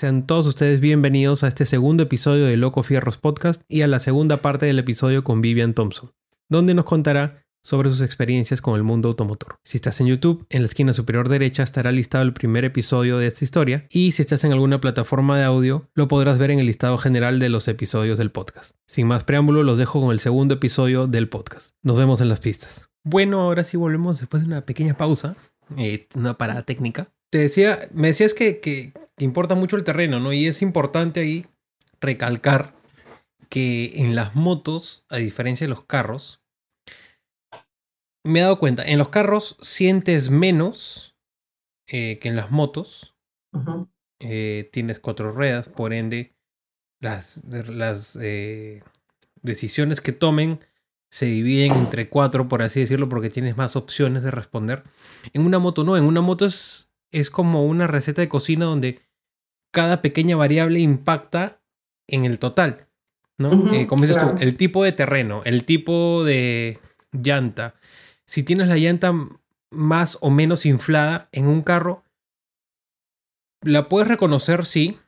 Sean todos ustedes bienvenidos a este segundo episodio de Loco Fierros Podcast y a la segunda parte del episodio con Vivian Thompson, donde nos contará sobre sus experiencias con el mundo automotor. Si estás en YouTube, en la esquina superior derecha estará listado el primer episodio de esta historia y si estás en alguna plataforma de audio, lo podrás ver en el listado general de los episodios del podcast. Sin más preámbulo, los dejo con el segundo episodio del podcast. Nos vemos en las pistas. Bueno, ahora sí volvemos después de una pequeña pausa, eh, una parada técnica. Te decía, me decías que, importa mucho el terreno, ¿no? Y es importante ahí recalcar que en las motos, a diferencia de los carros, me he dado cuenta, en los carros sientes menos eh, que en las motos. eh, tienes cuatro ruedas, por ende, las, las eh, decisiones que tomen se dividen entre cuatro, por así decirlo, porque tienes más opciones de responder. En una moto no, en una moto es, es como una receta de cocina donde cada pequeña variable impacta en el total. ¿no? Eh, como dices claro. tú, el tipo de terreno, el tipo de llanta, si tienes la llanta más o menos inflada en un carro, la puedes reconocer, sí.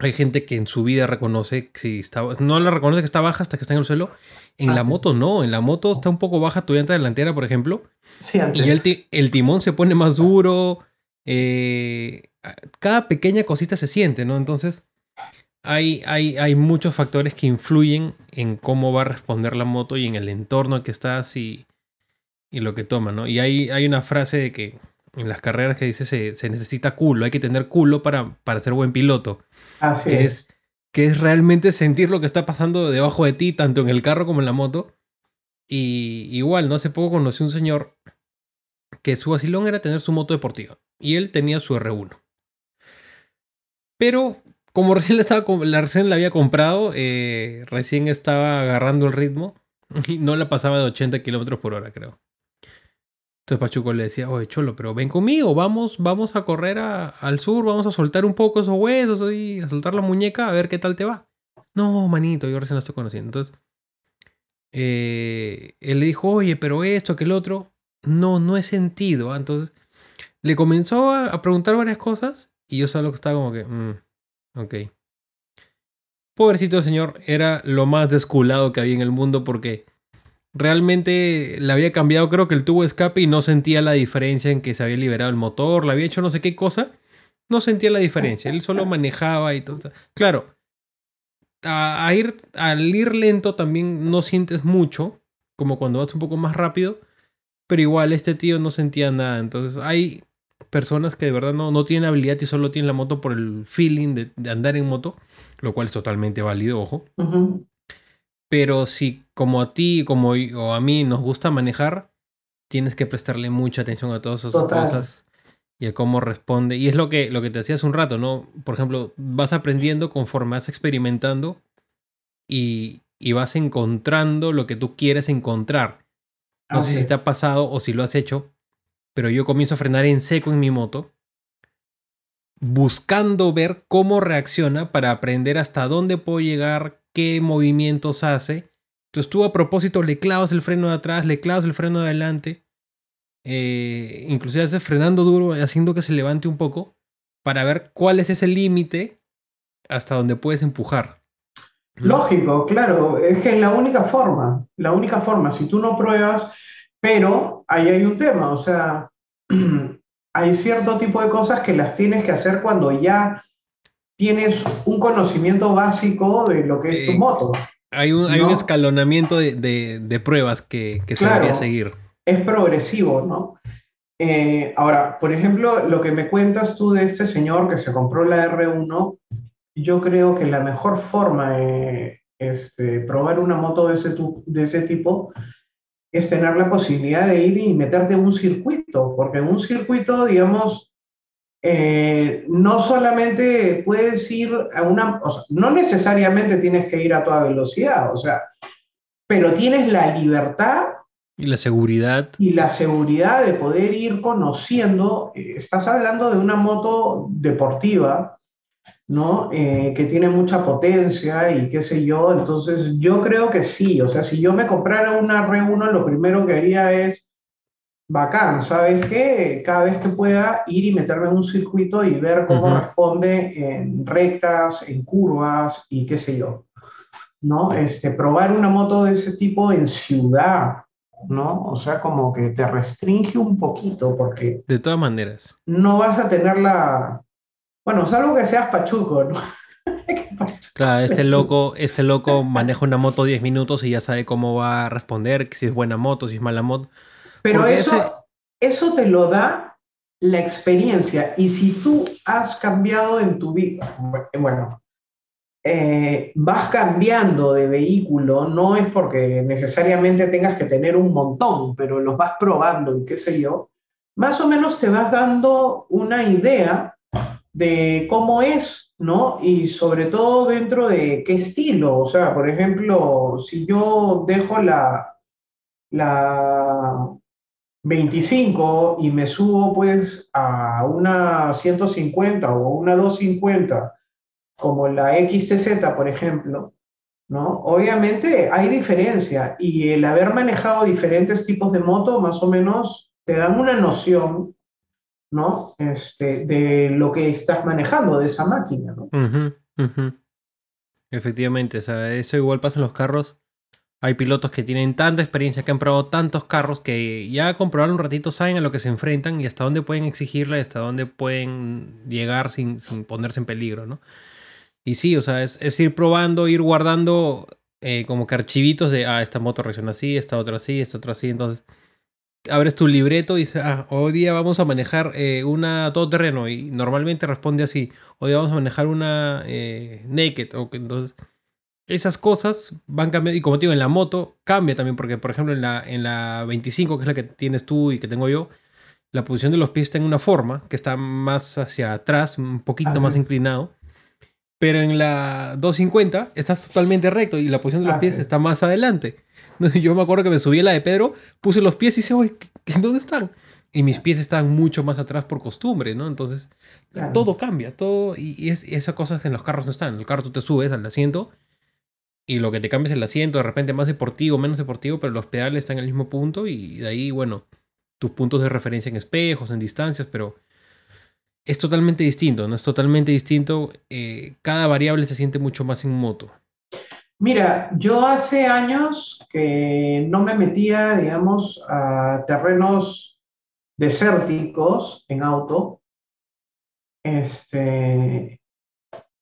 Hay gente que en su vida reconoce si está, no la reconoce que está baja hasta que está en el suelo. En Ah, la moto no, en la moto está un poco baja tu llanta delantera, por ejemplo, Sí, antes. y el timón se pone más duro. Eh, cada pequeña cosita se siente, ¿no? Entonces, hay, hay, hay muchos factores que influyen en cómo va a responder la moto y en el entorno que estás y, y lo que toma, ¿no? Y hay, hay una frase de que en las carreras que dice se, se necesita culo, hay que tener culo para, para ser buen piloto, Así que es. es, que es realmente sentir lo que está pasando debajo de ti, tanto en el carro como en la moto. Y igual, ¿no? Hace poco conocí un señor que su vacilón era tener su moto deportiva. Y él tenía su R1. Pero como recién la, estaba, la, recién la había comprado, eh, recién estaba agarrando el ritmo y no la pasaba de 80 kilómetros por hora, creo. Entonces Pachuco le decía, oye, Cholo, pero ven conmigo, vamos, vamos a correr a- al sur, vamos a soltar un poco esos huesos ahí, a soltar la muñeca, a ver qué tal te va. No, manito, yo recién la estoy conociendo. Entonces, eh, él le dijo, oye, pero esto, que el otro, no, no he sentido. ah". Entonces, le comenzó a, preguntar varias cosas y yo solo que estaba como que, "Mm, ok. Pobrecito señor, era lo más desculado que había en el mundo porque realmente le había cambiado, creo que el tubo de escape y no sentía la diferencia en que se había liberado el motor, le había hecho no sé qué cosa, no sentía la diferencia, él solo manejaba y todo. Claro, a, a ir, al ir lento también no sientes mucho, como cuando vas un poco más rápido, pero igual este tío no sentía nada, entonces hay personas que de verdad no, no tienen habilidad y solo tienen la moto por el feeling de, de andar en moto, lo cual es totalmente válido, ojo. Pero si como a ti como o a mí nos gusta manejar, tienes que prestarle mucha atención a todas esas Total. cosas y a cómo responde. Y es lo que, lo que te decía hace un rato, ¿no? Por ejemplo, vas aprendiendo conforme vas experimentando y, y vas encontrando lo que tú quieres encontrar. No sé si te ha pasado o si lo has hecho, pero yo comienzo a frenar en seco en mi moto, buscando ver cómo reacciona para aprender hasta dónde puedo llegar, qué movimientos hace. Entonces tú a propósito le clavas el freno de atrás, le clavas el freno de adelante, eh, inclusive haces frenando duro, haciendo que se levante un poco, para ver cuál es ese límite hasta donde puedes empujar. Lógico, claro, es que es la única forma, la única forma, si tú no pruebas, pero ahí hay un tema, o sea, hay cierto tipo de cosas que las tienes que hacer cuando ya tienes un conocimiento básico de lo que es tu Eh, moto. Hay un, hay un No. escalonamiento de, de- de pruebas que, que se Claro. debería seguir. es progresivo, ¿no? Eh, ahora, por ejemplo, lo que me cuentas tú de este señor que se compró la R1, yo creo que la mejor forma de este, probar una moto de ese, tu- de ese tipo es tener la posibilidad de ir y meterte en un circuito, porque en un circuito, digamos, eh, no solamente puedes ir a una, o sea, no necesariamente tienes que ir a toda velocidad, o sea, pero tienes la libertad Y la seguridad. y la seguridad de poder ir conociendo, eh, estás hablando de una moto deportiva, ¿no? Eh, que tiene mucha potencia y qué sé yo, entonces yo creo que sí, o sea, si yo me comprara una R1, lo primero que haría es bacán, ¿sabes qué? Cada vez que pueda ir y meterme en un circuito y ver cómo responde en rectas, en curvas y qué sé yo, ¿no? Este, probar una moto de ese tipo en ciudad, ¿no? O sea, como que te restringe un poquito porque... De todas maneras. No vas a tener la... Bueno, salvo que seas pachuco, ¿no? Claro, este loco, este loco maneja una moto 10 minutos y ya sabe cómo va a responder, si es buena moto, si es mala moto. Pero eso, eso te lo da la experiencia. Y si tú has cambiado en tu vida, bueno, eh, vas cambiando de vehículo, no es porque necesariamente tengas que tener un montón, pero los vas probando y qué sé yo, más o menos te vas dando una idea de cómo es, ¿no? Y sobre todo dentro de qué estilo. O sea, por ejemplo, si yo dejo la, la 25 y me subo pues a una 150 o una 250, como la XTZ, por ejemplo, ¿no? Obviamente hay diferencia y el haber manejado diferentes tipos de moto más o menos te dan una noción ¿no? Este, de lo que estás manejando, de esa máquina, ¿no? Efectivamente, o sea, eso igual pasa en los carros. Hay pilotos que tienen tanta experiencia, que han probado tantos carros, que ya con un ratito saben a lo que se enfrentan y hasta dónde pueden exigirle, hasta dónde pueden llegar sin, ponerse en peligro, ¿no? Y sí, o sea, es, ir probando, ir guardando eh, como que archivitos de, ah, esta moto reacciona así, esta otra así, esta otra así, entonces abres tu libreto y dices, ah, hoy día vamos a manejar eh, una todoterreno y normalmente responde así, hoy vamos a manejar una eh, naked, o entonces esas cosas van cambiando y como te digo, en la moto cambia también porque por ejemplo en la, en la 25 que es la que tienes tú y que tengo yo, la posición de los pies está en una forma que está más hacia atrás, un poquito más inclinado. Pero en la 250 estás totalmente recto y la posición de los pies está más adelante. Yo me acuerdo que me subí a la de Pedro, puse los pies y dije, oye, ¿dónde están? Y mis pies estaban mucho más atrás por costumbre, ¿no? Entonces, todo cambia, todo. Y, es, esas cosas que en los carros no están. En el carro tú te subes al asiento y lo que te cambia es el asiento, de repente más deportivo, menos deportivo, pero los pedales están en el mismo punto y de ahí, bueno, tus puntos de referencia en espejos, en distancias, pero es totalmente distinto, ¿no? Es totalmente distinto. Eh, cada variable se siente mucho más en moto. Mira, yo hace años que no me metía, digamos, a terrenos desérticos en auto. Este,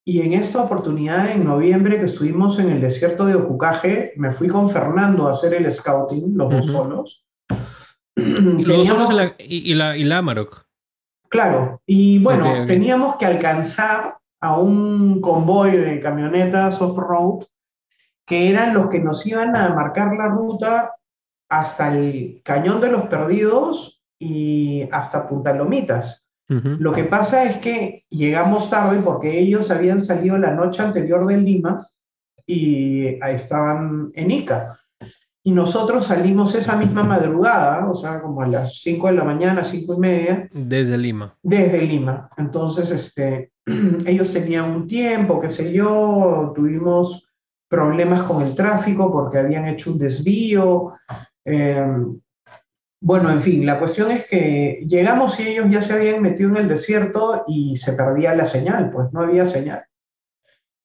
y en esta oportunidad, en noviembre, que estuvimos en el desierto de Ocucaje, me fui con Fernando a hacer el scouting, los dos solos. ¿Y los dos solos y, la, y la Amarok? Claro, y bueno, teníamos que alcanzar a un convoy de camionetas off-road que eran los que nos iban a marcar la ruta hasta el Cañón de los Perdidos y hasta Punta Lomitas. Lo que pasa es que llegamos tarde porque ellos habían salido la noche anterior de Lima y estaban en Ica. Y nosotros salimos esa misma madrugada, o sea, como a las 5 de la mañana, 5 y media. Desde Lima. Desde Lima. Entonces, este, ellos tenían un tiempo, qué sé yo, tuvimos problemas con el tráfico porque habían hecho un desvío. Eh, bueno, en fin, la cuestión es que llegamos y ellos ya se habían metido en el desierto y se perdía la señal, pues no había señal.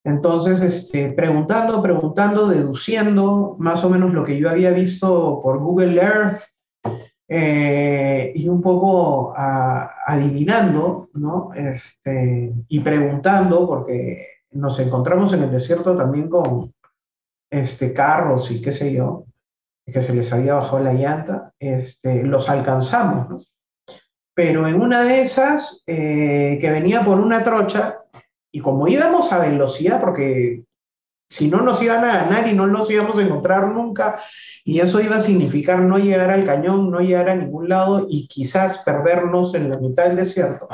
Entonces, este, preguntando, preguntando, deduciendo más o menos lo que yo había visto por Google Earth eh, y un poco adivinando, ¿no? Este, y preguntando, porque nos encontramos en el desierto también con, este, carros y qué sé yo, que se les había bajado la llanta, este, los alcanzamos, Pero en una de esas, eh, que venía por una trocha, y como íbamos a velocidad, porque si no nos iban a ganar y no los íbamos a encontrar nunca, y eso iba a significar no llegar al cañón, no llegar a ningún lado y quizás perdernos en la mitad del desierto.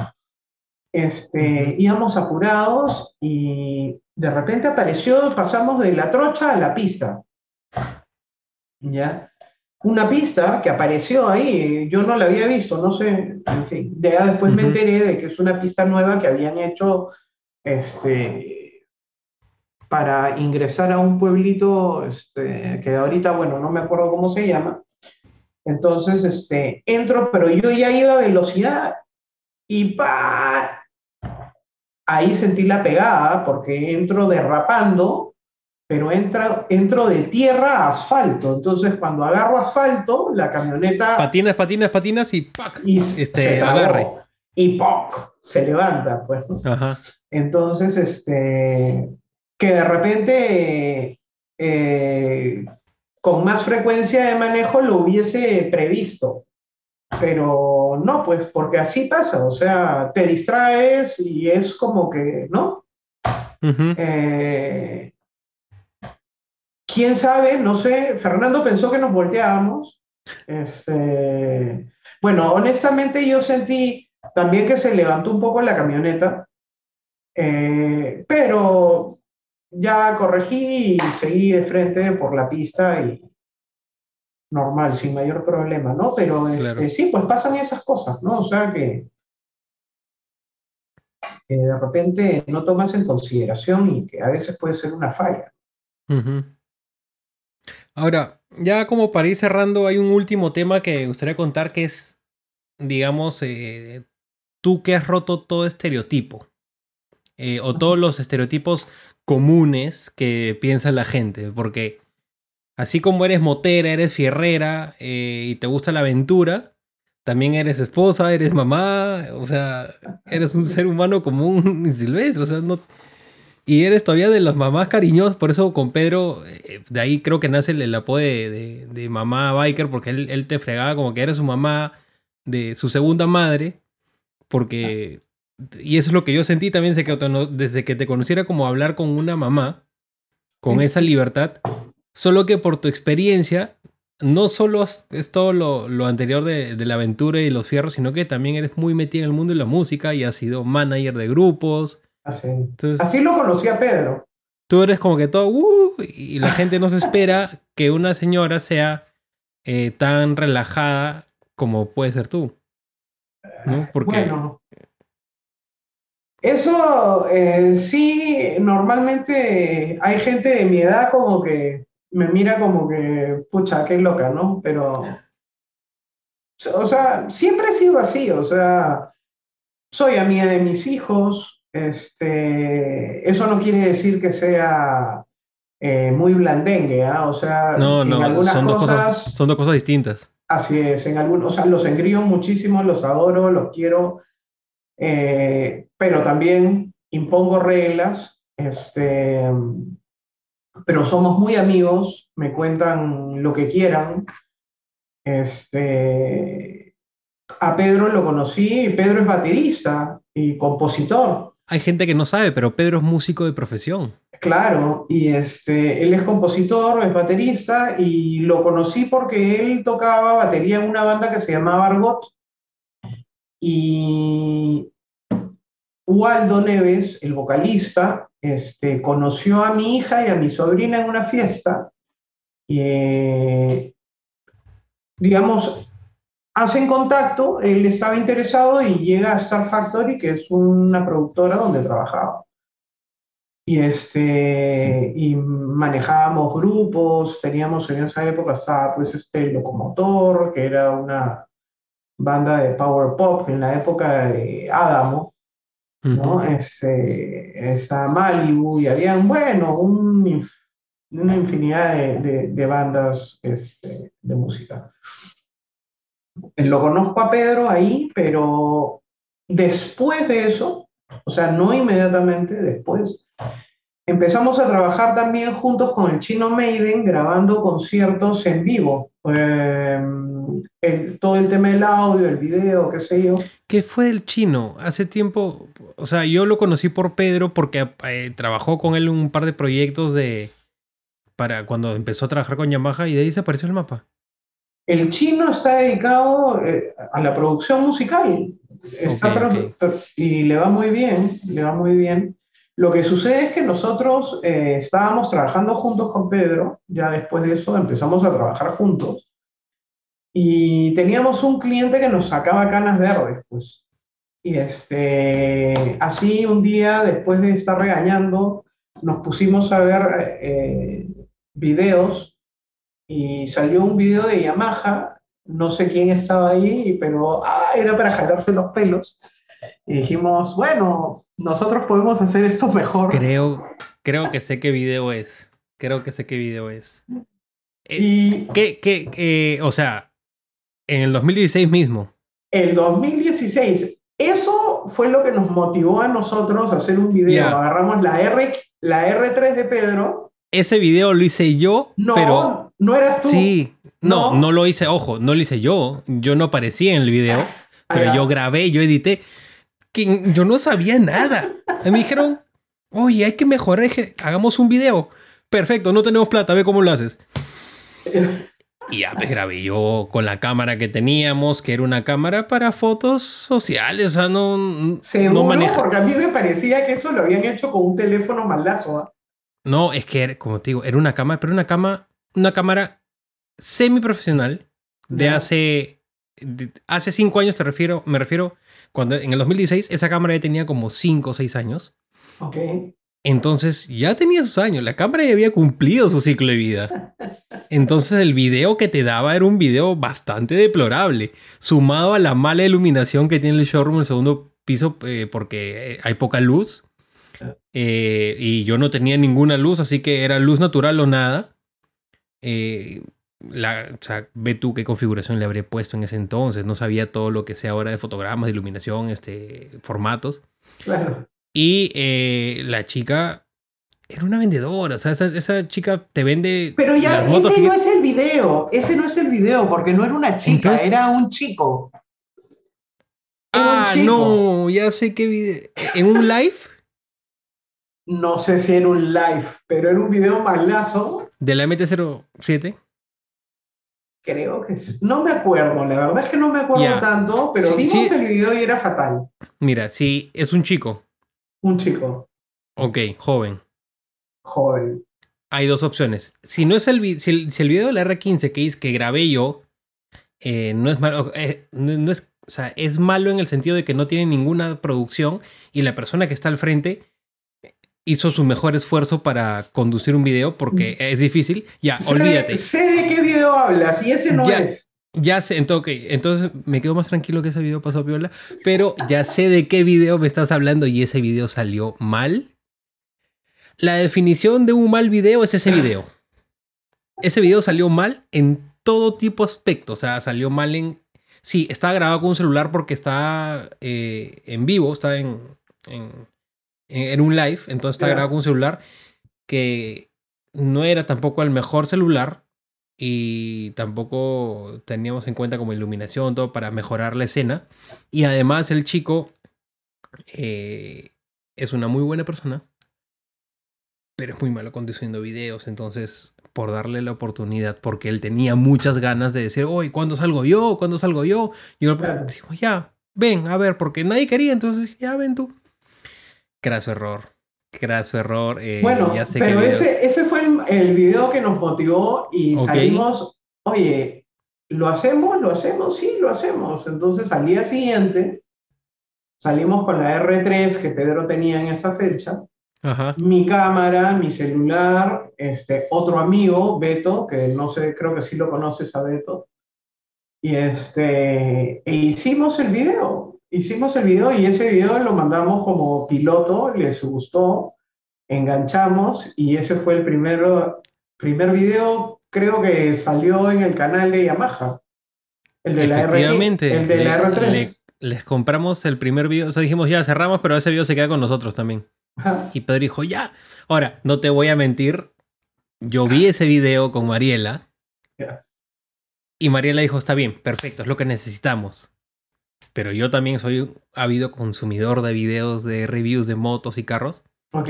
Este, íbamos apurados y de repente apareció, pasamos de la trocha a la pista. ¿Ya? Una pista que apareció ahí, yo no la había visto, no sé, en fin. Después me enteré de que es una pista nueva que habían hecho este, para ingresar a un pueblito este, que ahorita, bueno, no me acuerdo cómo se llama, Entonces, este, entro, pero yo ya iba a velocidad y pa, ahí sentí la pegada porque entro derrapando, pero entra, entro de tierra a asfalto. Entonces, cuando agarro asfalto, la camioneta... Patinas, patinas, patinas y ¡pac! Y este, agarre. Y ¡poc! Se levanta, pues. Ajá. Entonces, este, que de repente, eh, con más frecuencia de manejo lo hubiese previsto. Pero no, pues porque así pasa, o sea, te distraes y es como que, ¿no? Eh, ¿Quién sabe? No sé, Fernando pensó que nos volteábamos. Este, bueno, honestamente yo sentí también que se levantó un poco la camioneta, eh, pero ya corregí y seguí de frente por la pista y normal, sin mayor problema, ¿no? Pero este, sí, pues pasan esas cosas, ¿no? O sea que, de repente no tomas en consideración y que a veces puede ser una falla. Ahora, ya como para ir cerrando, hay un último tema que me gustaría contar que es, digamos, eh, tú que has roto todo estereotipo. Eh, o todos los estereotipos comunes que piensa la gente. Porque así como eres motera, eres fierrera eh, y te gusta la aventura, también eres esposa, eres mamá, o sea, eres un ser humano común y silvestre, o sea, no... Y eres todavía de las mamás cariñosas, por eso con Pedro, eh, de ahí creo que nace el, apodo de, de, mamá biker, porque él, él, te fregaba como que eres su mamá de su segunda madre, porque y eso es lo que yo sentí también desde que, desde que te conociera como hablar con una mamá, con esa libertad, solo que por tu experiencia, no solo es todo lo, anterior de, la aventura y los fierros, sino que también eres muy metida en el mundo de la música y has sido manager de grupos. Así, Así lo conocí a Pedro. Tú eres como que todo, uh, y la gente no se espera que una señora sea eh, tan relajada como puede ser tú. ¿no? Porque bueno, eso eh, sí, normalmente hay gente de mi edad como que me mira como que, pucha, qué loca, ¿no? Pero, o sea, siempre he sido así, o sea, soy amiga de mis hijos, este, eso no quiere decir que sea eh, muy blandengue, ¿ah? O sea, no, no, son, dos cosas, son dos cosas distintas. Así es, en algunos, o sea, los engrío muchísimo, los adoro, los quiero, eh, pero también impongo reglas, este, pero somos muy amigos, me cuentan lo que quieran. Este, a Pedro lo conocí, Pedro es baterista y compositor. Hay gente que no sabe, pero Pedro es músico de profesión. Claro, y este, él es compositor, es baterista, y lo conocí porque él tocaba batería en una banda que se llamaba Argot. Y Waldo Neves, el vocalista, este, conoció a mi hija y a mi sobrina en una fiesta. Y, eh, digamos, hacen contacto, él estaba interesado y llega a Star Factory, que es una productora donde trabajaba. Y, este, y manejábamos grupos, teníamos en esa época, estaba pues este Locomotor, que era una banda de power pop en la época de Adamo, ¿no? Este, está Malibu y había, bueno, un, una infinidad de, de, bandas este, de música. Lo conozco a Pedro ahí, pero después de eso, o sea, no inmediatamente después, empezamos a trabajar también juntos con el Chino Maiden grabando conciertos en vivo. Em, todo el tema del audio, el video, qué sé yo. ¿Qué fue el chino? Hace tiempo, o sea, yo lo conocí por Pedro porque eh, trabajó con él un par de proyectos de para cuando empezó a trabajar con Yamaha y de ahí se apareció el mapa. El chino está dedicado eh, a la producción musical. Y le va muy bien, le va muy bien. Lo que sucede es que nosotros eh, estábamos trabajando juntos con Pedro, ya después de eso empezamos a trabajar juntos, y teníamos un cliente que nos sacaba canas verdes, pues. Y este, así un día, después de estar regañando, nos pusimos a ver eh, videos y salió un video de Yamaha no sé quién estaba ahí, pero ah, era para jalarse los pelos. Y dijimos, bueno, nosotros podemos hacer esto mejor. Creo, creo que sé qué video es. Creo que sé qué video es. Eh, Y ¿Qué, qué, qué- o sea, en el 2016 mismo. el 2016, eso fue lo que nos motivó a nosotros a hacer un video. Ya. Agarramos la, R, la R3 de Pedro. Ese video lo hice yo, No, pero no eras tú. sí, no, No. no lo hice, ojo, no lo hice yo. Yo no aparecía en el video, pero Ah, yo grabé, yo edité. Que yo no sabía nada. Me dijeron, oye, hay que mejorar, hagamos un video. Perfecto, no tenemos plata, ve cómo lo haces. Y ya pues grabé yo con la cámara que teníamos, que era una cámara para fotos sociales, o sea, no, Seguro, no porque a mí me parecía que eso lo habían hecho con un teléfono malazo. ¿ah? No, es que, como te digo, era una cámara, pero una cama, una cámara semiprofesional de hace, hace cinco años, te refiero, me refiero, cuando en el 2016 esa cámara ya tenía como cinco o seis años. Ok. Entonces ya tenía sus años, la cámara ya había cumplido su ciclo de vida. Entonces el video que te daba era un video bastante deplorable, sumado a la mala iluminación que tiene el showroom en el segundo piso eh, porque eh, hay poca luz. Eh, y yo no tenía ninguna luz, así que era luz natural o nada. Eh, la, ve tú qué configuración le habré puesto en ese entonces. No sabía todo lo que sé ahora de fotogramas, de iluminación, este, formatos. Claro. Y eh, la chica era una vendedora. O sea, esa, esa chica te vende Pero ya, las motos ese que- no es el video. Ese no es el video, porque no era una chica, Entonces- era un chico. Era un Ah, chico. no, ya sé qué video. En un live No sé si era un live, pero era un video malazo. de la MT-07. Creo que sí. No me acuerdo, la verdad es que no me acuerdo tanto, pero Sí, vimos sí. el video y era fatal. Mira, si es un chico, Un chico ok, joven. joven. Hay dos opciones. Si no es el, si el, si el video de la R15 que, que grabé yo, eh, no es malo. eh, no, no es, o sea, es malo en el sentido de que no tiene ninguna producción y la persona que está al frente hizo su mejor esfuerzo para conducir un video porque es difícil. Ya, Sé- olvídate. Sé de qué video hablas y ese no Ya. es. Ya sé, entonces, entonces me quedo más tranquilo que ese video pasó piola, pero ya sé de qué video me estás hablando y ese video salió mal. La definición de un mal video es ese video. Ese video salió mal en todo tipo de aspectos, o sea, salió mal en... Sí, está grabado con un celular porque está eh, en vivo, está en, en, en- un live, entonces está grabado con un celular que no era tampoco el mejor celular y tampoco teníamos en cuenta como iluminación, todo para mejorar la escena. Y además el chico eh, es una muy buena persona, pero es muy malo conduciendo videos, entonces por darle la oportunidad, porque él tenía muchas ganas de decir, oye, ¿cuándo salgo yo? ¿Cuándo salgo yo? Y yo Claro. digo, ya, ven, a ver, porque nadie quería, entonces ya ven tú. Craso error. Craso error. eh, Bueno, ya sé pero videos- ese, ese fue el, el video que nos motivó y salimos, oye, ¿lo hacemos? ¿Lo hacemos? Sí, lo hacemos. Entonces al día siguiente salimos con la R3 que Pedro tenía en esa fecha, Ajá. mi cámara, mi celular, este, otro amigo, Beto, que no sé, creo que sí lo conoces a Beto, y este, e hicimos el video. Hicimos el video y ese video lo mandamos como piloto, les gustó, enganchamos y ese fue el primero, primer video, creo que salió en el canal de Yamaha. El de la R, Efectivamente. el de la le- R3. le- les compramos el primer video. O sea, dijimos, ya cerramos, pero ese video se queda con nosotros también. Ajá. Y Pedro dijo, ya. Ahora, no te voy a mentir. Yo vi ese video con Mariela. Ya. Y Mariela dijo, está bien, perfecto, es lo que necesitamos. Pero yo también soy un ávido consumidor de videos de reviews de motos y carros. Ok.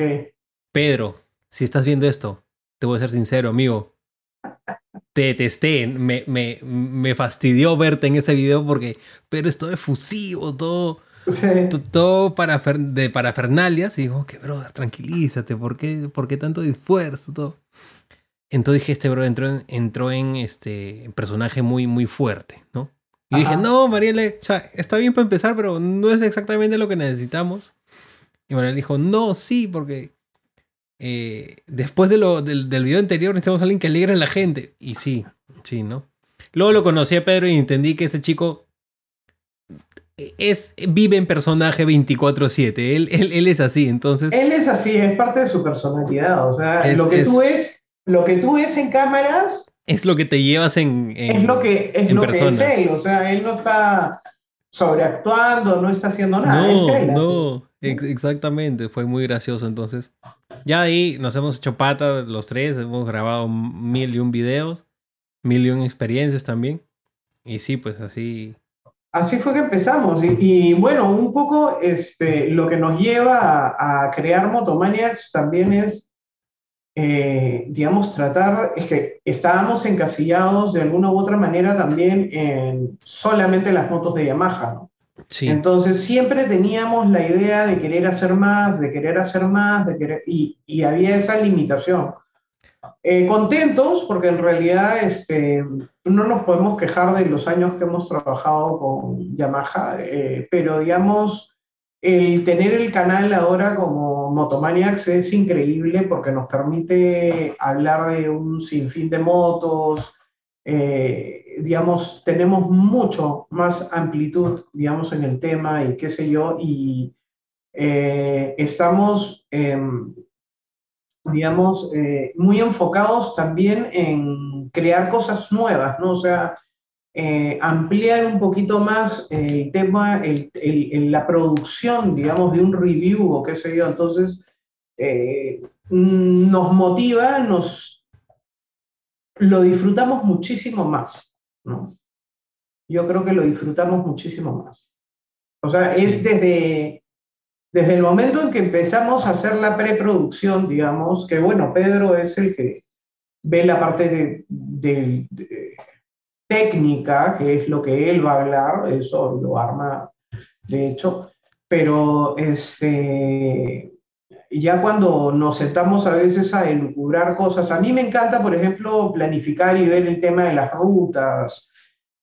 Pedro, si estás viendo esto, te voy a ser sincero, amigo. Te detesté, me, me, me fastidió verte en ese video porque, pero es todo efusivo, todo, Sí. to- todo para de parafernalias. Y digo, que brother, tranquilízate, ¿por qué, por qué tanto esfuerzo? Todo. Entonces dije, este bro entró en, entró en este personaje muy, muy fuerte, ¿no? Y dije, no, Mariela, o sea, está bien para empezar, pero no es exactamente lo que necesitamos. Y Mariela dijo, no, sí, porque eh, después de lo, del, del video anterior necesitamos a alguien que alegre a la gente. Y sí, sí, ¿no? Luego lo conocí a Pedro y entendí que este chico es, vive en personaje 24-7. Él, él, es así, entonces. Él es así, es parte de su personalidad. O sea, lo que tú ves, lo que tú ves en cámaras. Es lo que te llevas en, es lo que es lo que es él. O sea, él no está sobreactuando, no está haciendo nada. No, no, exactamente. Fue muy gracioso. Entonces, ya ahí nos hemos hecho pata los tres, hemos grabado mil y un videos, mil y un experiencias también. Y sí, pues así Así fue que empezamos. Y, bueno, un poco este, lo que nos lleva a, crear Motomaniacs también es, eh, digamos, tratar, es que estábamos encasillados de alguna u otra manera también en solamente las motos de Yamaha, ¿no? Sí. Entonces siempre teníamos la idea de querer hacer más, de querer hacer más, de querer, y, y había esa limitación. Eh, contentos porque en realidad este, no nos podemos quejar de los años que hemos trabajado con Yamaha, eh, pero digamos, el tener el canal ahora como Motomaniacs es increíble porque nos permite hablar de un sinfín de motos, eh, digamos, tenemos mucho más amplitud, digamos, en el tema y qué sé yo, y estamos digamos, eh, muy enfocados también en crear cosas nuevas, ¿no? O sea, eh, ampliar un poquito más el tema, el, la producción, digamos, de un review o qué sé yo. Entonces, eh, nos motiva, nos lo disfrutamos muchísimo más, ¿no? Yo creo que lo disfrutamos muchísimo más. O sea, es desde desde el momento en que empezamos a hacer la preproducción, digamos, que bueno, Pedro es el que ve la parte de, técnica, que es lo que él va a hablar, eso lo arma, de hecho, pero este, ya cuando nos sentamos a veces a elucubrar cosas, a mí me encanta, por ejemplo, planificar y ver el tema de las rutas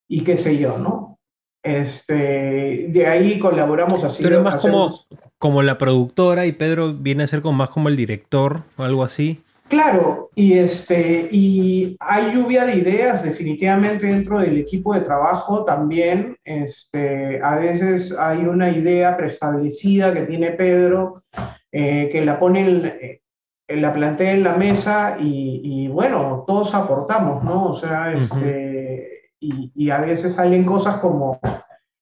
y qué sé yo, ¿no? Este, de ahí colaboramos así. Pero es más como, como la productora y Pedro viene a ser como más como el director o algo así. Claro, y, este, y hay lluvia de ideas definitivamente dentro del equipo de trabajo también. Este, a veces hay una idea preestablecida que tiene Pedro, eh, que la pone, en, eh, la plantea en la mesa y, bueno, todos aportamos, ¿no? O sea, este, y, y, a veces salen cosas como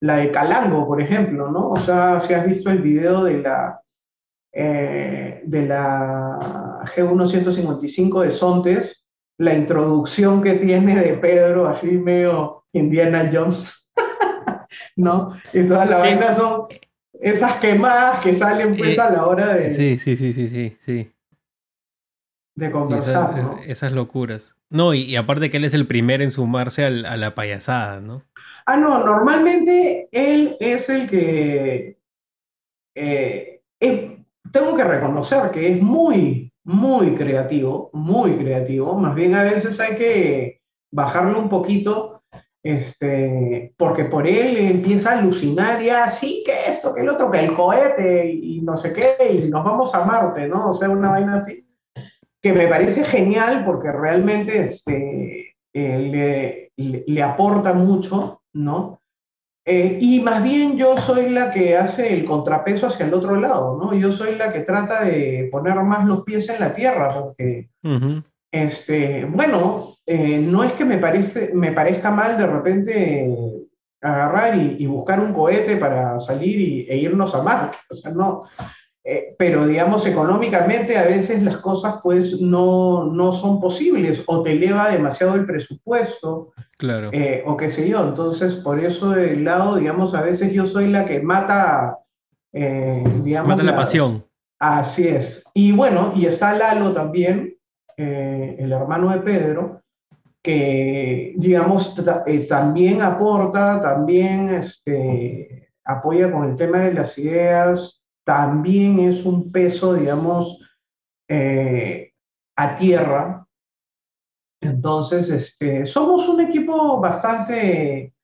la de Calango, por ejemplo, ¿no? O sea, si has visto el video de la, eh, de la G155 de Sontes, la introducción que tiene de Pedro, así medio Indiana Jones, ¿no? Y todas las vainas son esas quemadas que salen pues a la hora de... Sí, sí, sí, sí, sí, sí. De conversar. Esas, locuras. No, y, aparte que él es el primero en sumarse a la payasada, ¿no? Ah, no, normalmente él es el que eh, tengo que reconocer que es muy, muy creativo, muy creativo. Más bien a veces hay que bajarlo un poquito, este, porque por él empieza a alucinar ya, sí, que esto, que el otro, que el cohete y no sé qué, y nos vamos a Marte, ¿no? O sea, una vaina así, que me parece genial porque realmente este, eh, le, le aporta mucho ¿no? Eh, y más bien yo soy la que hace el contrapeso hacia el otro lado, ¿no? Yo soy la que trata de poner más los pies en la tierra, porque, este, bueno, eh, no es que me, parece, me parezca mal de repente agarrar y, buscar un cohete para salir e irnos a Marte, o sea, no, eh, pero digamos económicamente a veces las cosas pues no, no son posibles o te eleva demasiado el presupuesto claro. Eh, o qué sé yo. Entonces, por eso del lado, digamos, a veces yo soy la que mata, eh, digamos... Mata la, pasión. Así es. Y bueno, y está Lalo también, el hermano de Pedro, que, digamos, también aporta, también este, apoya con el tema de las ideas, también es un peso, digamos, eh, a tierra. Entonces, este, somos un equipo bastante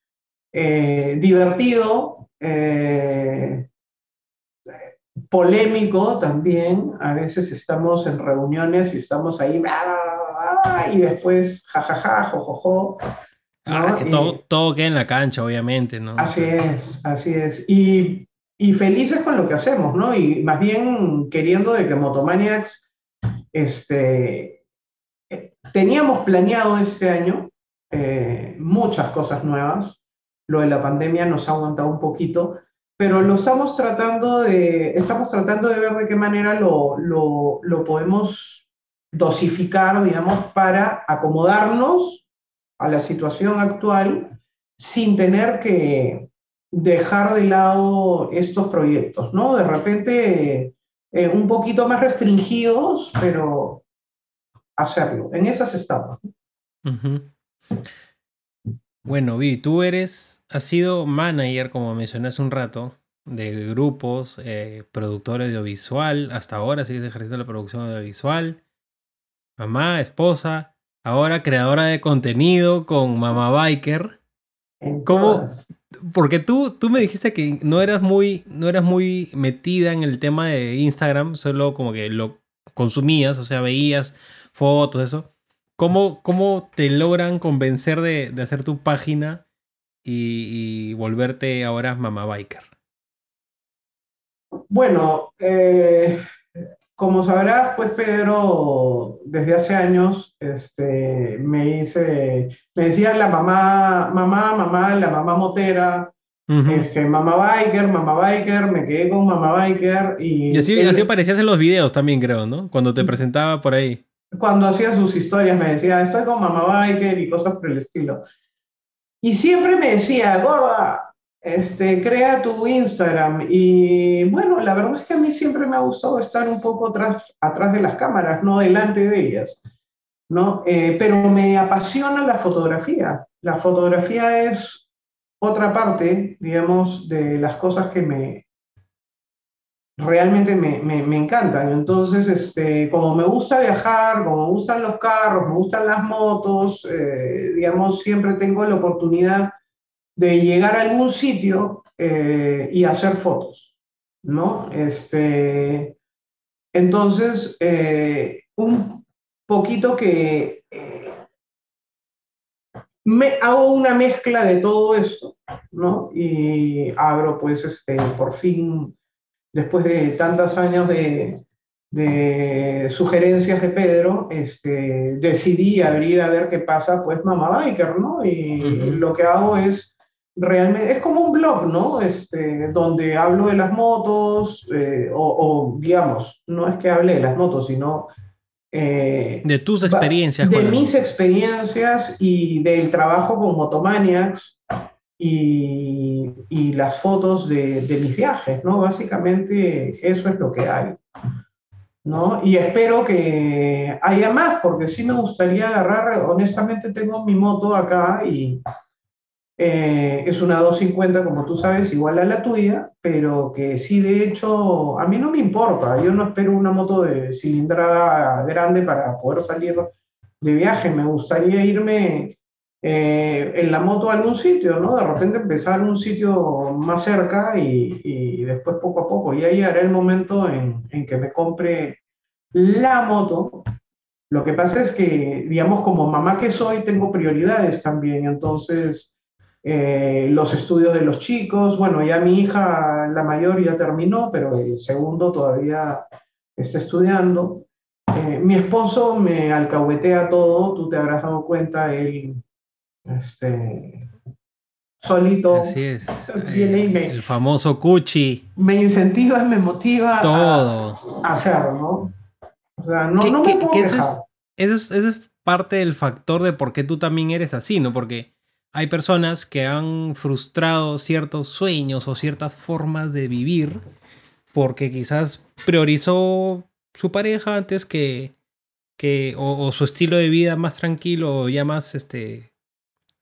eh, divertido, eh, polémico también. A veces estamos en reuniones y estamos ahí, y después, jajaja, jojojo. Ah, que todo, todo queda en la cancha, obviamente, ¿no? Así es, así es. Y, y, felices con lo que hacemos, ¿no? Y más bien queriendo de que Motomaniacs, este, teníamos planeado este año eh, muchas cosas nuevas. Lo de la pandemia nos ha aguantado un poquito, pero lo estamos tratando de, estamos tratando de ver de qué manera lo, lo, lo podemos dosificar, digamos, para acomodarnos a la situación actual sin tener que dejar de lado estos proyectos, ¿no? De repente eh, un poquito más restringidos, pero hacerlo. En esas estamos. Bueno, Vi, tú eres, has sido manager, como mencioné hace un rato, de grupos, eh, productor audiovisual, hasta ahora sigues ejerciendo la producción audiovisual, mamá, esposa, ahora creadora de contenido con Mamá Biker. ¿Cómo? Porque tú, tú me dijiste que no eras muy, no eras muy metida en el tema de Instagram, solo como que lo consumías, o sea, veías fotos, eso. ¿Cómo, cómo te logran convencer de, de hacer tu página y, y, volverte ahora Mamá Biker? Bueno, eh, como sabrás, pues Pedro, desde hace años, este, me hice, me decían la mamá, mamá, mamá, la mamá motera, este, mamá biker, mamá biker, me quedé con mamá biker y... Y así, así aparecías en los videos también, creo, ¿no? Cuando te presentaba por ahí. Cuando hacía sus historias me decía, estoy con mamá biker y cosas por el estilo. Y siempre me decía, gorda, este, crea tu Instagram. Y bueno, la verdad es que a mí siempre me ha gustado estar un poco atrás, atrás de las cámaras, no delante de ellas. ¿no? Eh, pero me apasiona la fotografía. La fotografía es otra parte, digamos, de las cosas que me realmente me, me, me encantan. Entonces, este, como me gusta viajar, como me gustan los carros, me gustan las motos, eh, digamos, siempre tengo la oportunidad de llegar a algún sitio eh, y hacer fotos, ¿no? Este, entonces, eh, un poquito que eh, me hago una mezcla de todo esto, ¿no? Y abro, pues, este, por fin, después de tantos años de, de sugerencias de Pedro, este, decidí abrir a ver qué pasa, pues, Mamá Biker, ¿no? Y uh -huh. lo que hago es realmente es como un blog, ¿no? Este, donde hablo de las motos, eh, o, o, digamos, no es que hable de las motos, sino... Eh, de tus experiencias. De mis experiencias y del trabajo con Motomaniacs y, y las fotos de, de, mis viajes, ¿no? Básicamente eso es lo que hay. ¿No? Y espero que haya más, porque sí me gustaría agarrar, honestamente tengo mi moto acá y, eh, es una 250, como tú sabes, igual a la tuya, pero que sí, de hecho, a mí no me importa. Yo no espero una moto de cilindrada grande para poder salir de viaje. Me gustaría irme eh, en la moto a algún sitio, ¿no? De repente empezar un sitio más cerca y, y después poco a poco. Y ahí hará el momento en, en que me compre la moto lo que pasa es que, digamos, como mamá que soy, tengo prioridades también. Entonces, eh, los estudios de los chicos. Bueno, ya mi hija, la mayor, ya terminó, pero el segundo todavía está estudiando. Eh, mi esposo me alcahuetea todo, tú te habrás dado cuenta, él este, solito. Así es. Eh, me, el famoso Cuchi. Me incentiva, me motiva todo. a, a hacer, ¿no? O sea, no, ¿Qué, no me puedo qué, eso, es, eso, es, eso es parte del factor de por qué tú también eres así, ¿no? Porque hay personas que han frustrado ciertos sueños o ciertas formas de vivir porque quizás priorizó su pareja antes que, que o, su estilo de vida más tranquilo o ya más este,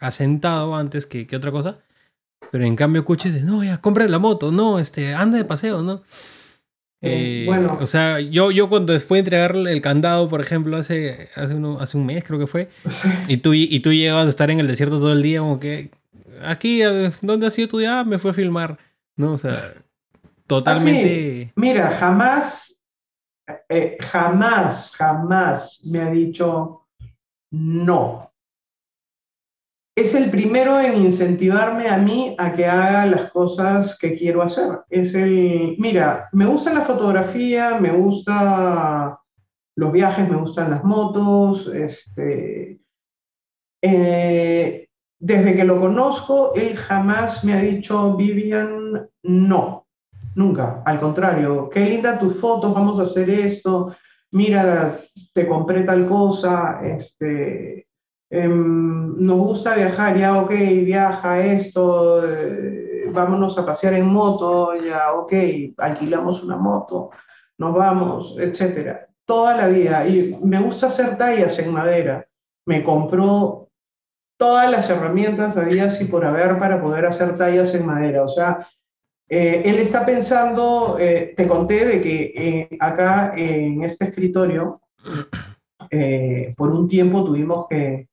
asentado antes que, que otra cosa. Pero en cambio dice, no, ya, compra la moto, no, este, anda de paseo, ¿no? Eh, bueno. O sea, yo, yo cuando después de entregar el candado, por ejemplo, hace, hace, uno, hace un mes creo que fue, sí. y, tú, y tú llegabas a estar en el desierto todo el día, como que, aquí, ¿dónde has sido tu día? Ah, me fue a filmar, ¿no? O sea, totalmente... Ah, Mira, jamás, eh, jamás, jamás me ha dicho no. Es el primero en incentivarme a mí a que haga las cosas que quiero hacer. Es el, mira, me gusta la fotografía, me gusta los viajes, me gustan las motos, este, eh, desde que lo conozco, él jamás me ha dicho, Vivian, no, nunca. Al contrario, qué linda tus fotos, vamos a hacer esto, mira, te compré tal cosa, este, em, nos gusta viajar, ya, ok, viaja esto, eh, vámonos a pasear en moto, ya, ok, alquilamos una moto, nos vamos, etcétera. Toda la vida. Y me gusta hacer tallas en madera. Me compró todas las herramientas había así por haber para poder hacer tallas en madera. O sea, eh, él está pensando, eh, te conté de que acá en este escritorio, por un tiempo tuvimos que,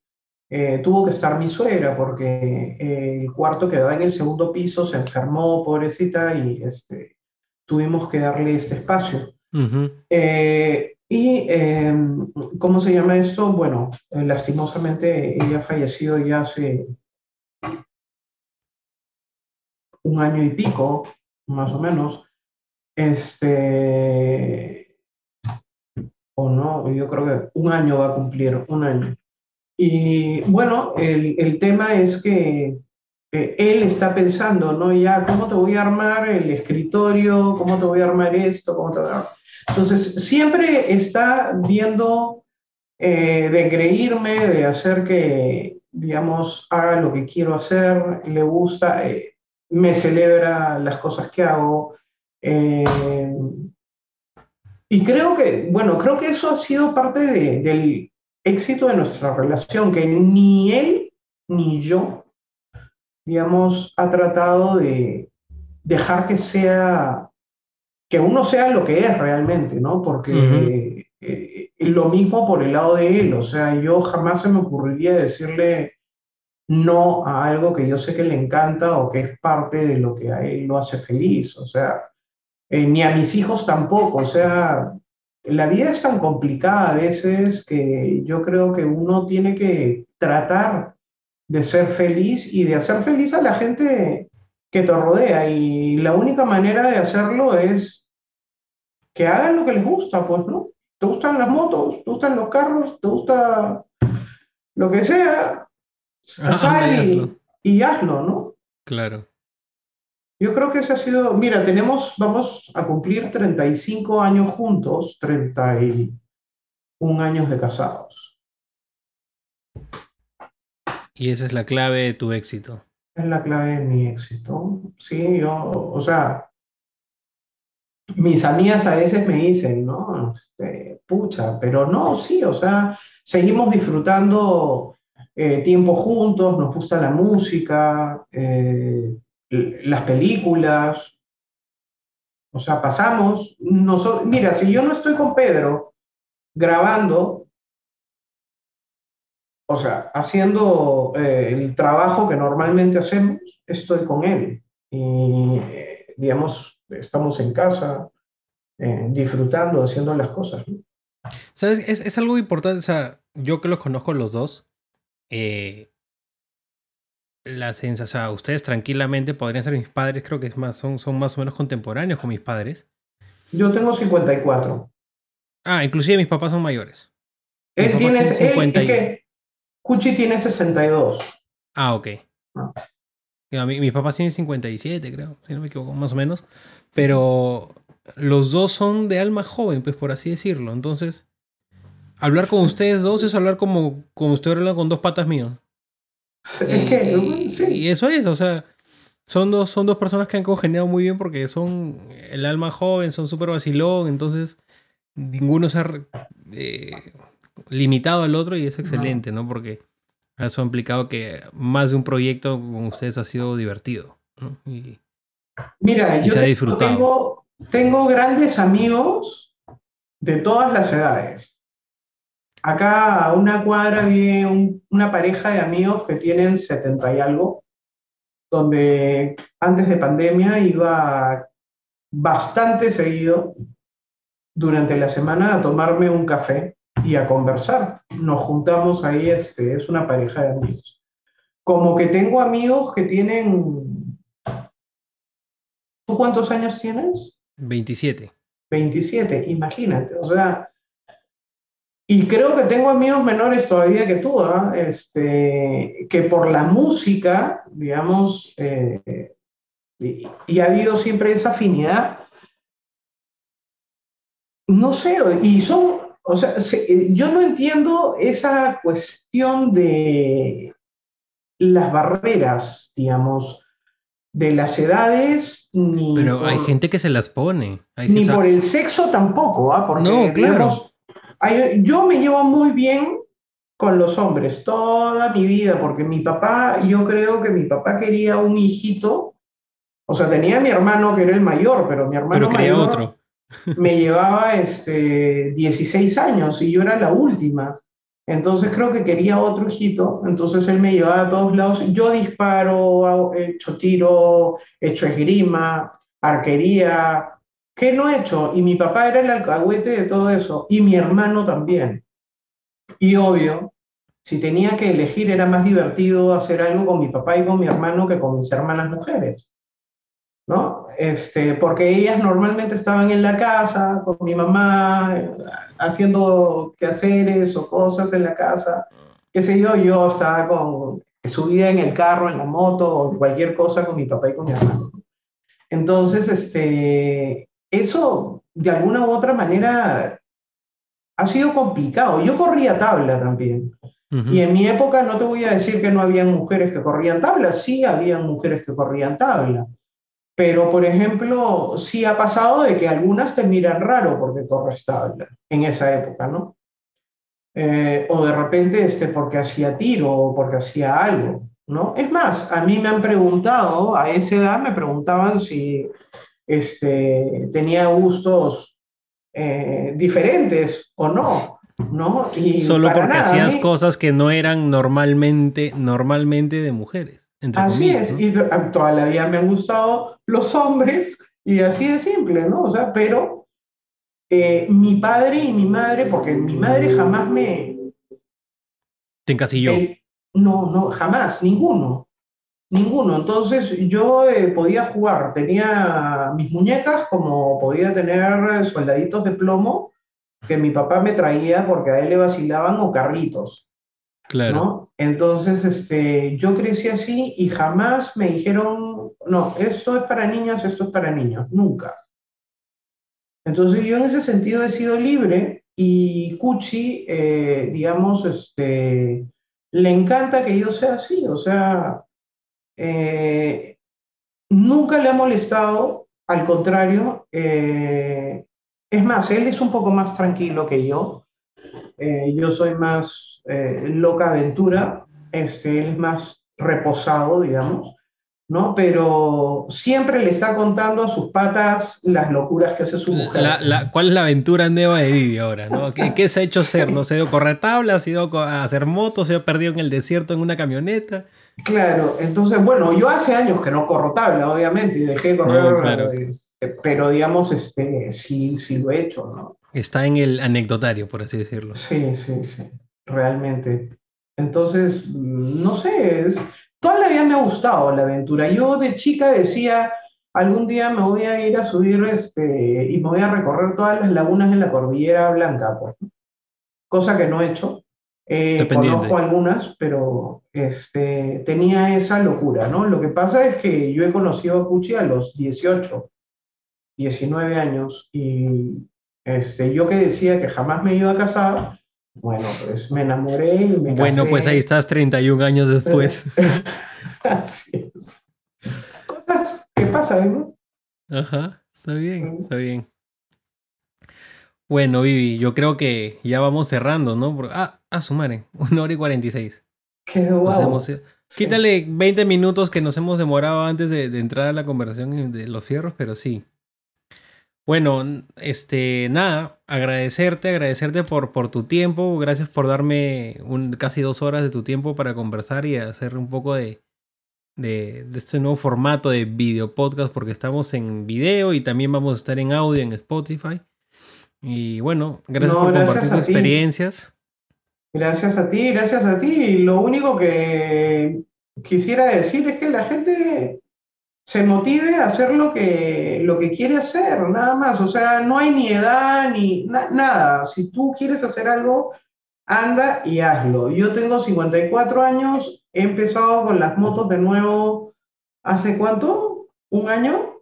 tuvo que estar mi suegra porque el cuarto que daba en el segundo piso se enfermó, pobrecita, y este, tuvimos que darle este espacio. y, ¿cómo se llama esto? Bueno, lastimosamente ella ha fallecido ya hace un año y pico, más o menos, este, o no, yo creo que un año va a cumplir, un año. Y bueno, el, el tema es que él está pensando, ¿no? Ya, ¿cómo te voy a armar el escritorio? ¿Cómo te voy a armar esto? ¿Cómo te a... Entonces, siempre está viendo eh, de creírme, de hacer que, digamos, haga lo que quiero hacer, le gusta. Eh, me celebra las cosas que hago. Eh, y creo que, bueno, creo que eso ha sido parte del éxito de nuestra relación, que ni él ni yo, digamos, ha tratado de dejar que sea, que uno sea lo que es realmente, ¿no? Porque eh, lo mismo por el lado de él, o sea, yo jamás se me ocurriría decirle, no a algo que yo sé que le encanta o que es parte de lo que a él lo hace feliz. O sea, eh, ni a mis hijos tampoco. O sea, la vida es tan complicada a veces que yo creo que uno tiene que tratar de ser feliz y de hacer feliz a la gente que te rodea. Y la única manera de hacerlo es que hagan lo que les gusta, pues, ¿no? ¿Te gustan las motos? ¿Te gustan los carros? ¿Te gusta lo que sea? y, hazlo. ¿no? Claro. Yo creo que ese ha sido, mira, tenemos, vamos a cumplir 35 años juntos, 31 años de casados. Y esa es la clave de tu éxito. Es la clave de mi éxito. Sí, yo, o sea, mis amigas a veces me dicen, ¿no? Este, pucha, pero no, sí, o sea, seguimos disfrutando eh, tiempo juntos, nos gusta la música, eh, las películas. O sea, pasamos, mira, si yo no estoy con Pedro grabando, o sea, haciendo eh, el trabajo que normalmente hacemos, estoy con él. Y, digamos, estamos en casa, disfrutando, haciendo las cosas. ¿Sabes? Es, es, algo importante, o sea, yo que los conozco los dos, eh, la sensación, o sea, ustedes tranquilamente podrían ser mis padres, creo que es más, son, son más o menos contemporáneos con mis padres. Yo tengo 54. Ah, inclusive mis papás son mayores. Él tiene, 50 que Cuchi tiene 62. Ah, ok. Ah. mis papás tienen 57, creo, si no me equivoco, más o menos. Pero los dos son de alma joven, pues por así decirlo. Entonces, Hablar con ustedes dos es hablar como, como usted habla con dos patas míos. Y, eso es, o sea, son dos, son dos personas que han congeniado muy bien porque son el alma joven, son súper vacilón, entonces ninguno se ha eh, limitado al otro y es excelente, ¿no? Porque eso ha implicado que más de un proyecto con ustedes ha sido divertido. ¿no? Y, Mira, yo se ha disfrutado. Tengo, tengo grandes amigos de todas las edades. Acá a una cuadra vive una pareja de amigos que tienen 70 y algo, donde antes de pandemia iba bastante seguido durante la semana a tomarme un café y a conversar. Nos juntamos ahí, este, es una pareja de amigos. como que tengo amigos que tienen... ¿Tú cuántos años tienes? 27. 27, imagínate, o sea, y creo que tengo amigos menores todavía que tú, ¿ah? este, que por la música, digamos, eh, y, y, ha habido siempre esa afinidad, no sé, y son, o sea, se, yo no entiendo esa cuestión de las barreras, digamos, de las edades, ni Pero por, hay gente que se las pone. Hay ni por el sexo tampoco, ¿ah? Porque, No, claro. digamos, hay- yo me llevo muy bien con los hombres toda mi vida, porque mi papá, yo creo que mi papá quería un hijito, o sea, tenía a mi hermano que era el mayor, pero mi hermano pero quería mayor otro. me llevaba este, 16 años y yo era la última. Entonces creo que quería otro hijito, entonces él me llevaba a todos lados. Yo disparo, he hecho tiro, he hecho esgrima, arquería. ¿Qué no he hecho? Y mi papá era el alcahuete de todo eso, y mi hermano también. Y obvio, si tenía que elegir, era más divertido hacer algo con mi papá y con mi hermano que con mis hermanas mujeres. ¿no? Este, porque ellas normalmente estaban en la casa con mi mamá, haciendo quehaceres o cosas en la casa, qué sé yo, yo estaba con, subida en el carro, en la moto, o cualquier cosa con mi papá y con mi hermano. Entonces, este, eso de alguna u otra manera ha sido complicado. Yo corría tabla también. Y en mi época no te voy a decir que no habían mujeres que corrían tabla, sí habían mujeres que corrían tabla. Pero, por ejemplo, sí ha pasado de que algunas te miran raro porque corres tabla en esa época, ¿no? Eh, o de repente este, porque hacía tiro o porque hacía algo, ¿no? Es más, a mí me han preguntado, a esa edad me preguntaban si este, tenía gustos eh, diferentes o no, ¿no? Y Solo porque nada, hacías mí- cosas que no eran normalmente, normalmente de mujeres. Entre Así comillas, es, ¿no? y to- toda la vida me han gustado los hombres y así de simple, ¿no? O sea, pero eh, mi padre y mi madre, porque mi madre jamás me... Te encasilló. eh, no, no, jamás, ninguno, ninguno. Entonces yo eh, podía jugar, tenía mis muñecas como podía tener soldaditos de plomo que mi papá me traía porque a él le vacilaban o carritos. claro. ¿no? Entonces, este, yo crecí así y jamás me dijeron, no, esto es para niñas, esto es para niños, nunca. Entonces, yo en ese sentido he sido libre y Cuchi, eh, digamos, este, le encanta que yo sea así, o sea, eh, nunca le ha molestado, al contrario, eh, es más, él es un poco más tranquilo que yo. Eh, yo soy más eh, loca aventura, este, él es más reposado, digamos, ¿no? Pero siempre le está contando a sus patas las locuras que hace su mujer. La- la- ¿Cuál es la aventura nueva de Vivi ahora? ¿no? ¿Qué, qué se ha hecho ser? ¿No se ha ido a correr tabla? ¿Se ha ido a hacer motos? ¿Se ha perdido en el desierto en una camioneta? Claro, entonces, bueno, yo hace años que no corro tabla, obviamente, y dejé de correr, No, claro. este, pero digamos, este, sí, sí lo he hecho, ¿no? Está en el anecdotario, por así decirlo. Sí, sí, sí, realmente. Entonces, mm, no sé, es- toda la vida me ha gustado la aventura. Yo de chica decía, algún día me voy a ir a subir este, y me voy a recorrer todas las lagunas en la Cordillera Blanca, pues. Cosa que no he hecho. Eh, conozco algunas, pero este, tenía esa locura, ¿no? Lo que pasa es que yo he conocido a Pucci a los 18, 19 años y este, yo que decía que jamás me iba a casar, bueno, pues me enamoré y me Bueno, casé. pues ahí estás 31 años después. Así es. Cosas que pasan, ¿no? Ajá, está bien, está bien. Bueno, Vivi, yo creo que ya vamos cerrando, ¿no? Por- Ah, su madre, una hora y 46. Qué guau. hemos- Sí. Quítale 20 minutos que nos hemos demorado antes de, de entrar a la conversación de los fierros, pero sí. Bueno, este, nada, agradecerte, agradecerte por, por tu tiempo. Gracias por darme un, casi dos horas de tu tiempo para conversar y hacer un poco de, de, de este nuevo formato de video podcast, porque estamos en video y también vamos a estar en audio en Spotify. Y bueno, gracias No, por gracias compartir tus experiencias. Gracias a ti, gracias a ti. Lo único que quisiera decir es que la gente se motive a hacer lo que, lo que quiere hacer, nada más. O sea, no hay ni edad ni nada. Si tú quieres hacer algo, anda y hazlo. Yo tengo 54 años, he empezado con las motos de nuevo hace cuánto? ¿Un año?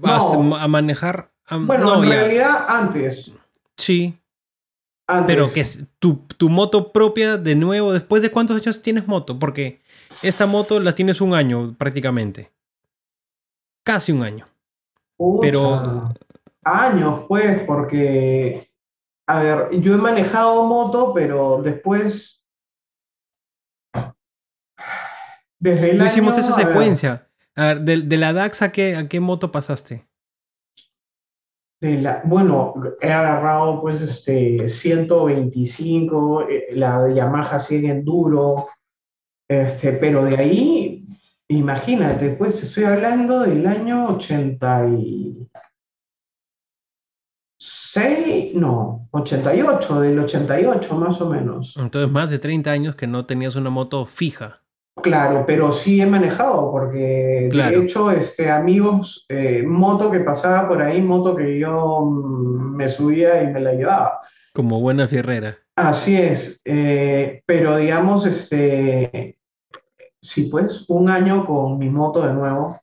Vas a manejar. bueno, en realidad antes. Sí. Pero que es tu, tu moto propia de nuevo, ¿después de cuántos años tienes moto? Porque esta moto la tienes un año prácticamente. Casi un año. Pero. Años, pues, porque. A ver, yo he manejado moto, pero después. Desde el no hicimos esa secuencia. A ver, de, la DAX a qué, a qué moto pasaste? De la, bueno, he agarrado pues este 125, eh, la Yamaha 100 Enduro, este, pero de ahí Imagínate, pues estoy hablando del año 86, no, 88, del 88 más o menos. Entonces más de 30 años que no tenías una moto fija. Claro, pero sí he manejado, porque de hecho, este, amigos, eh, moto que pasaba por ahí, moto que yo mm, me subía y me la llevaba. Como buena fierrera. Así es, eh, pero digamos, este, sí, pues, un año con mi moto de nuevo.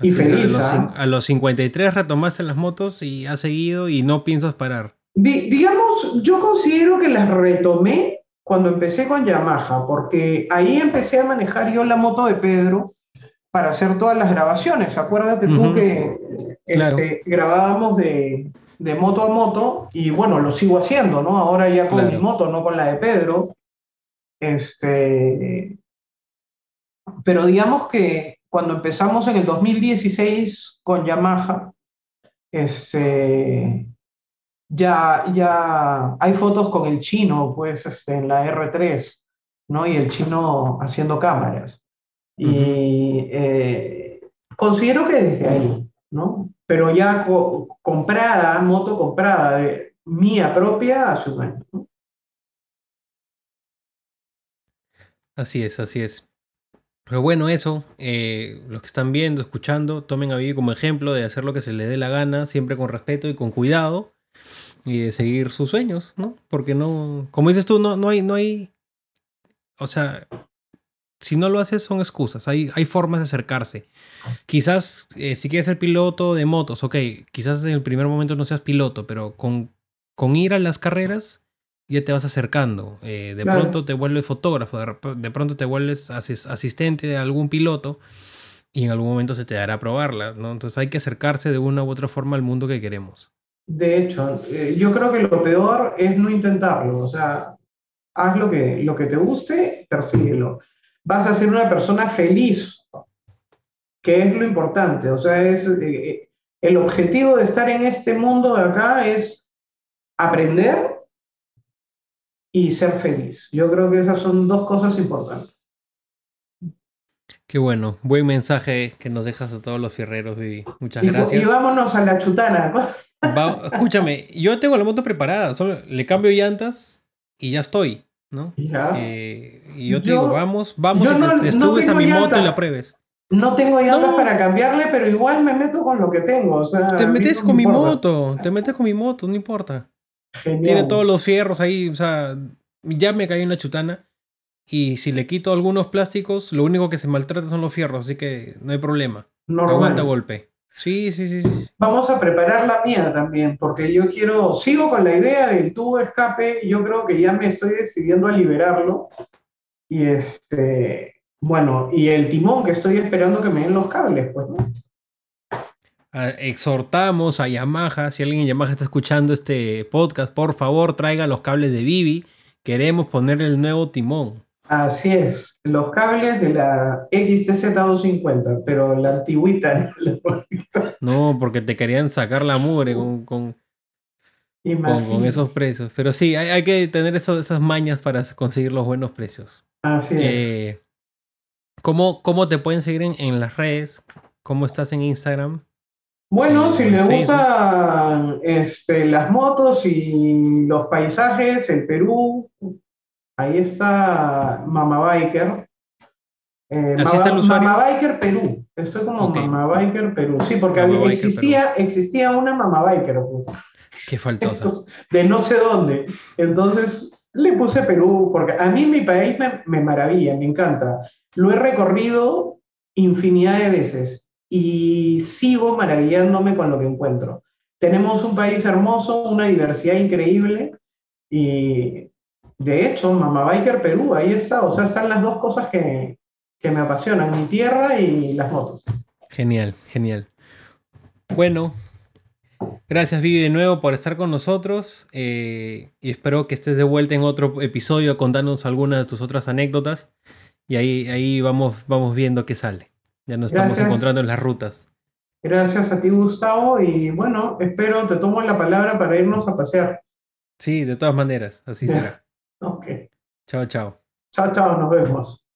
y feliz. ¿ah? A los, 53 retomaste las motos y has seguido y no piensas parar. digamos, yo considero que las retomé cuando empecé con Yamaha, porque ahí empecé a manejar yo la moto de Pedro para hacer todas las grabaciones. Acuérdate tú que este, grabábamos de, moto a moto y bueno, lo sigo haciendo, ¿no? Ahora ya con mi moto, no con la de Pedro. Este, pero digamos que cuando empezamos en el 2016 con Yamaha, este, ya, ya hay fotos con el chino, pues, este, en la R3, ¿no? Y el chino haciendo cámaras. Y eh, considero que desde ahí, ¿no? Pero ya comprada, moto comprada, de, mía propia, hace un año, ¿no? Así es, así es. Pero bueno, eso, eh, los que están viendo, escuchando, tomen a Vivi como ejemplo de hacer lo que se le dé la gana, siempre con respeto y con cuidado, y de seguir sus sueños, ¿no? Porque no, como dices tú, no, no hay, no hay, o sea, si no lo haces son excusas, hay, hay formas de acercarse. Quizás eh, si quieres ser piloto de motos, ok, quizás en el primer momento no seas piloto, pero con, con ir a las carreras ya te vas acercando. Eh, de pronto te vuelves fotógrafo, de, pronto te vuelves asistente de algún piloto y en algún momento se te dará a probarla, ¿no? Entonces hay que acercarse de una u otra forma al mundo que queremos. De hecho, eh, yo creo que lo peor es no intentarlo, o sea, haz lo que, lo que te guste, persíguelo. Vas a ser una persona feliz, que es lo importante, o sea, es eh, el objetivo de estar en este mundo de acá es aprender y ser feliz. Yo creo que esas son dos cosas importantes. Qué bueno, buen mensaje que nos dejas a todos los fierreros, Vivi. Muchas gracias. Y vámonos a la chutana. escúchame, yo tengo la moto preparada, solo le cambio llantas y ya estoy, ¿no? Eh, y yo te digo, vamos, vamos, te, subes a mi moto y la pruebes. No tengo llantas para cambiarle, pero igual me meto con lo que tengo. te metes con mi moto, te metes con mi moto, no importa. Tiene todos los fierros ahí, o sea, ya me cayó una chutana. Y si le quito algunos plásticos, lo único que se maltrata son los fierros, así que no hay problema. No Aguanta golpe. Sí, sí, sí, Vamos a preparar la mía también, porque yo quiero, sigo con la idea del tubo de escape, yo creo que ya me estoy decidiendo a liberarlo. Y este, bueno, y el timón que estoy esperando que me den los cables, pues, ¿no? exhortamos a Yamaha, si alguien en Yamaha está escuchando este podcast, por favor traiga los cables de Vivi. Queremos poner el nuevo timón. Así es, los cables de la XTZ250, pero la antigüita. No, porque te querían sacar la mugre con, con, con, esos precios. Pero sí, hay, que tener esas mañas para conseguir los buenos precios. Así es. Eh, ¿cómo, te pueden seguir en, en las redes? ¿Cómo estás en Instagram? Bueno, si le gustan este, las motos y los paisajes, el Perú, ahí está Mama Biker. Eh, ¿Así está el usuario? Mama Biker Perú. Estoy como Ok. Mama Biker Perú. Sí, porque Mama Biker existía, existía una Mama Biker. Qué faltosa. Entonces, de no sé dónde. Entonces le puse Perú, porque a mí mi país me, me maravilla, me encanta. Lo he recorrido infinidad de veces y sigo maravillándome con lo que encuentro. Tenemos un país hermoso, una diversidad increíble y de hecho, Mama Biker Perú, ahí está. O sea, están las dos cosas que, que me apasionan, mi tierra y las motos. Genial, genial. Bueno, gracias Vivi de nuevo por estar con nosotros eh, y espero que estés de vuelta en otro episodio contándonos algunas de tus otras anécdotas y ahí, ahí vamos, vamos viendo qué sale. Ya nos estamos encontrando en las rutas. Gracias a ti, Gustavo, y bueno, espero, te tomo la palabra para irnos a pasear. Sí, de todas maneras, así será. Ok. Chao, chao. Chao, chao, nos vemos.